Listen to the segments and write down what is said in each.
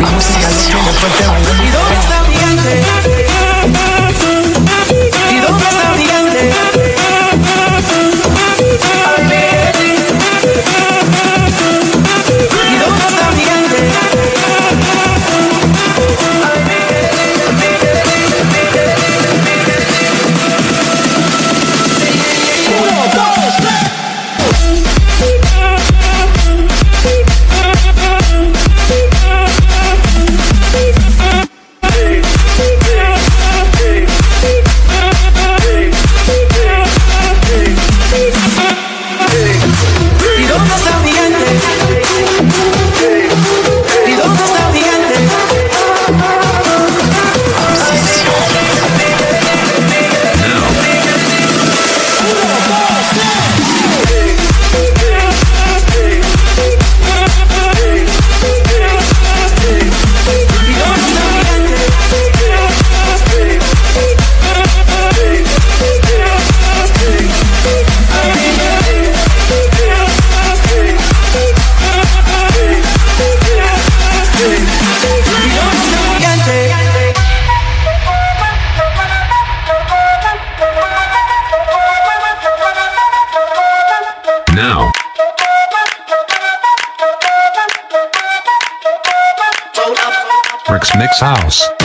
La música es ¿Y está gigante? ¿Y está? Mix House.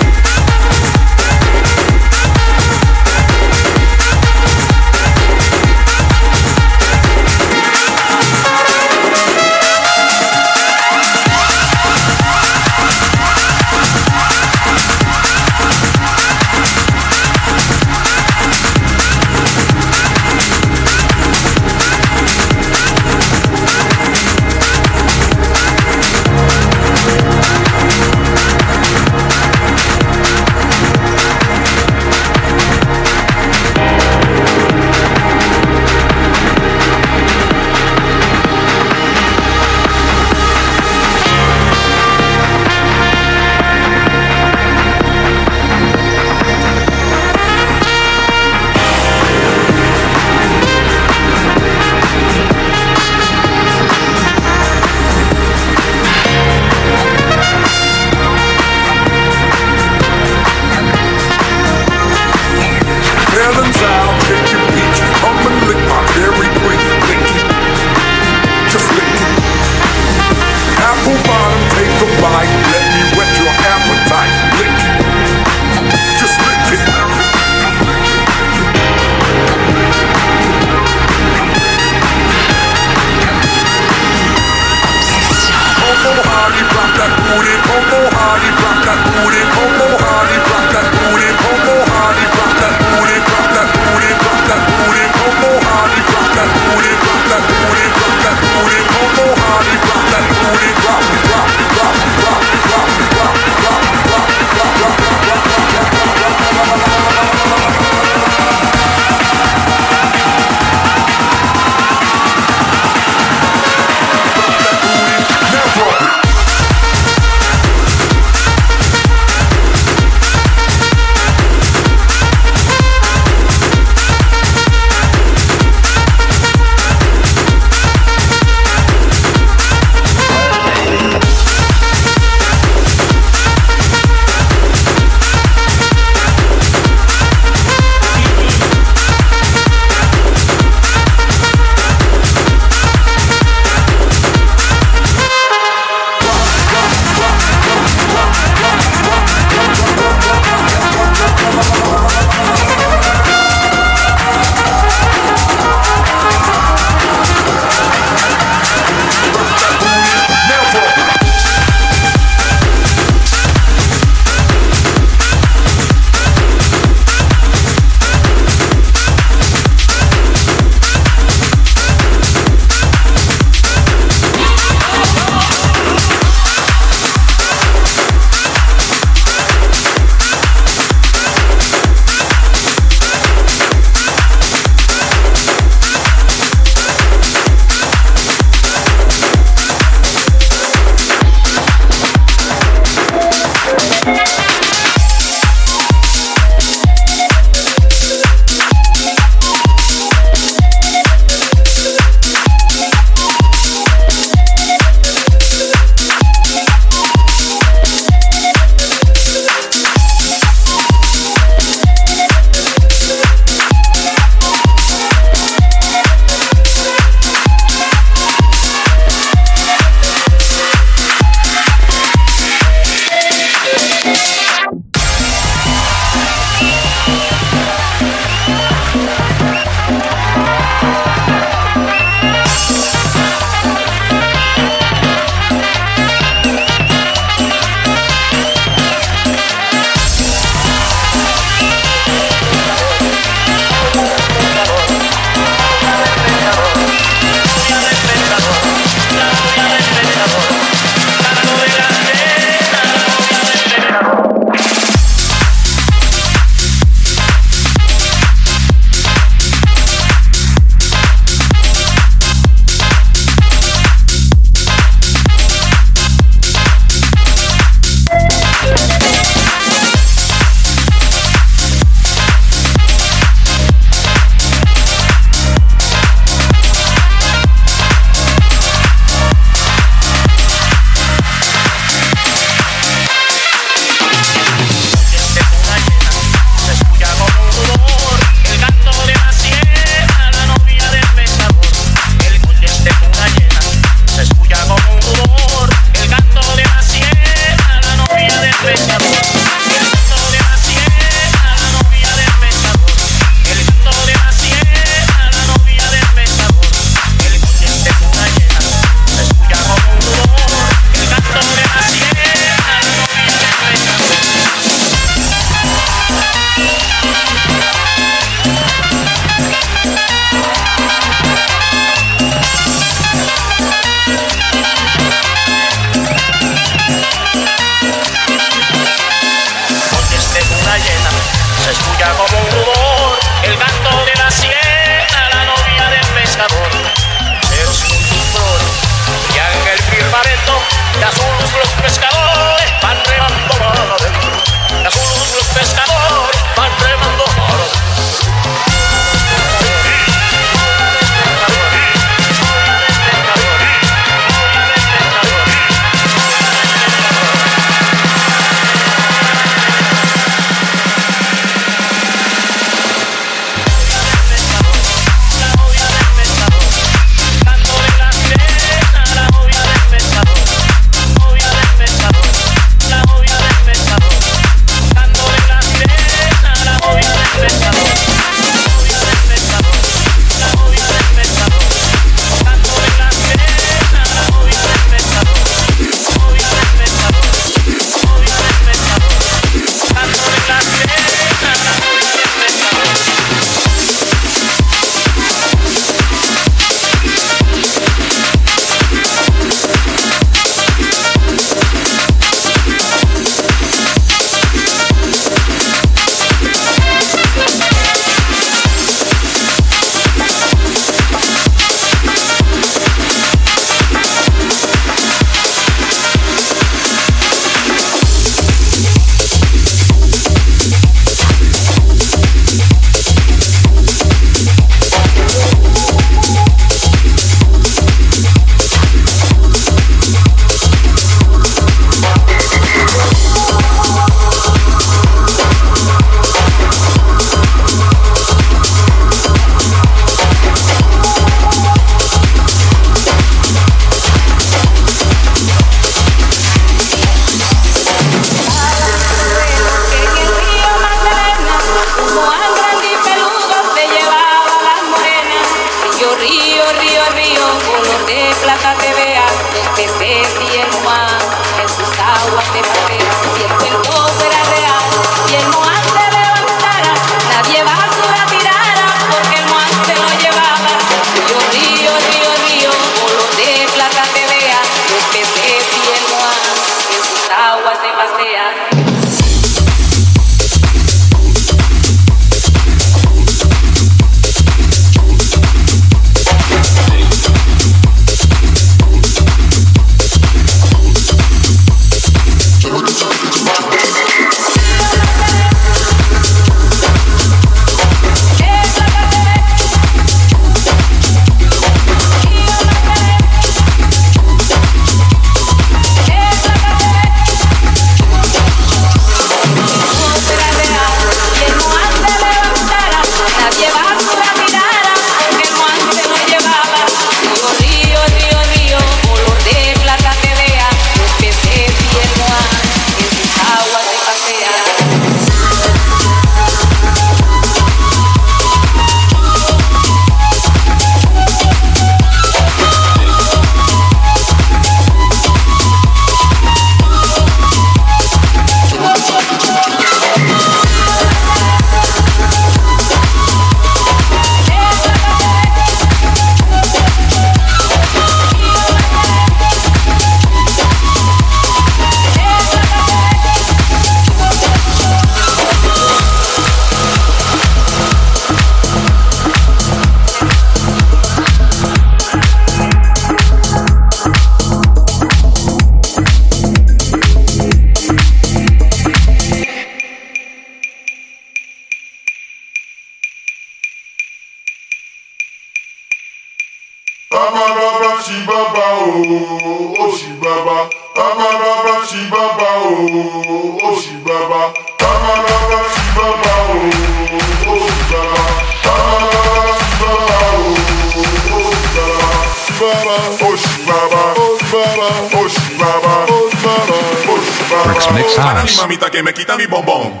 Rex Mix House. mi mamita que me quita mi bombón.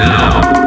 now.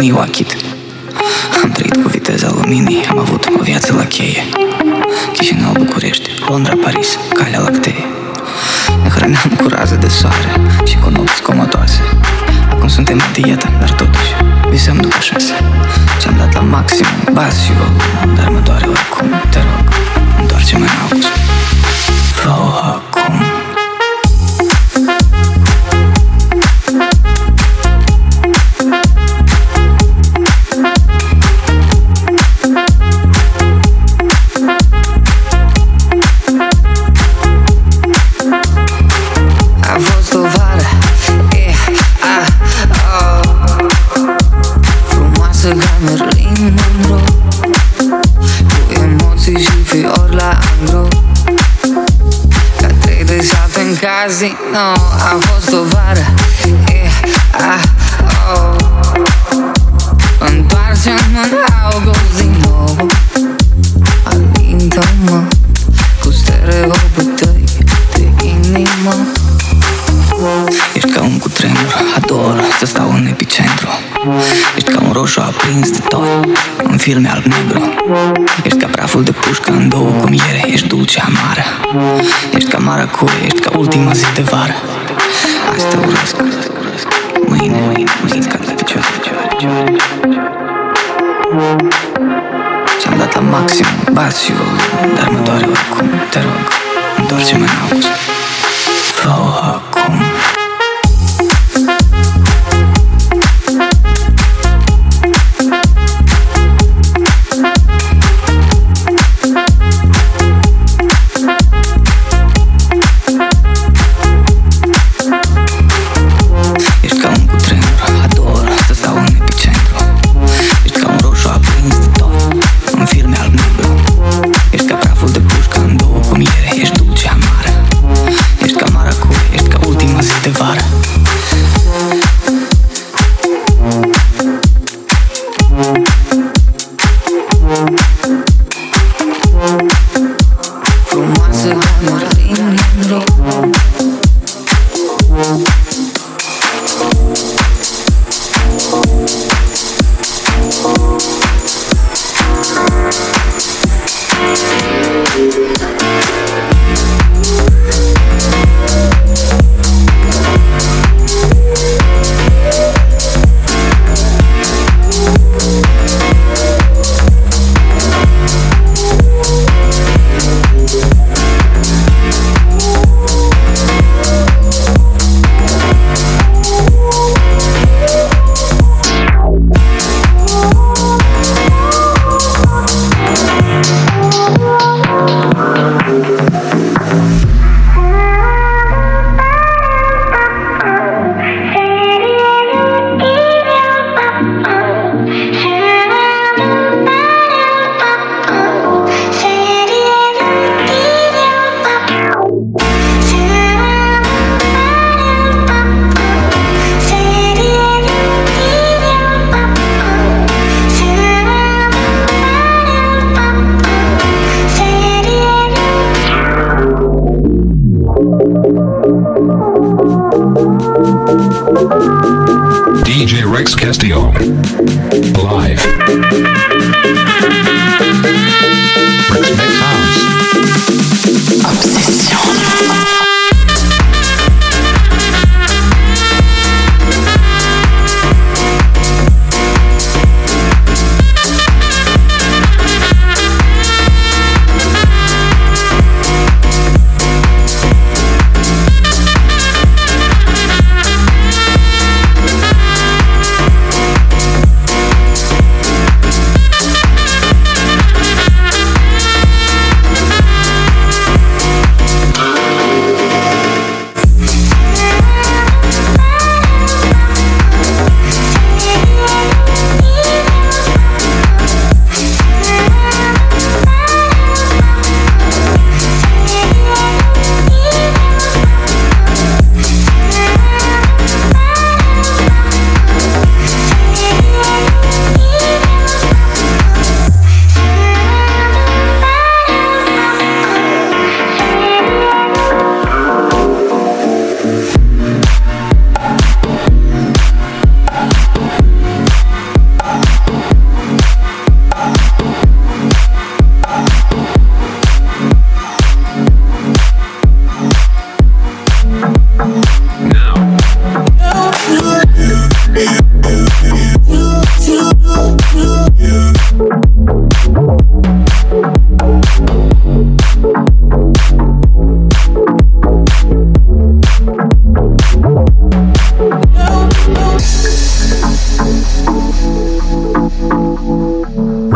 Cu insomniu achit Am trăit cu viteza luminii Am avut o viață la cheie. Chișinău, București, Londra, Paris, Calea Lactee. Ne hrăneam cu raze de soare Și cu nopți comotoase Acum suntem la dietă, dar totuși Visăm după șase. Ce-am dat la maxim, bas și vol Dar mă doare oricum, te un roșu aprins de tot, în filme alb-negru Ești ca praful de pușcă în două cu miere, ești dulce amară. Ești ca maracuie, ești ca ultima zi de vară. Azi te urăsc, mâine, mâine, mâine cad la picioare. Și-am dat la maxim, bas și vol, dar mă doare oricum, te rog, întoarce-mă în august. Fă-o acum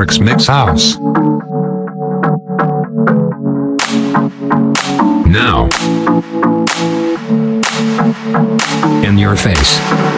Rick's Mix House. Now. In your face.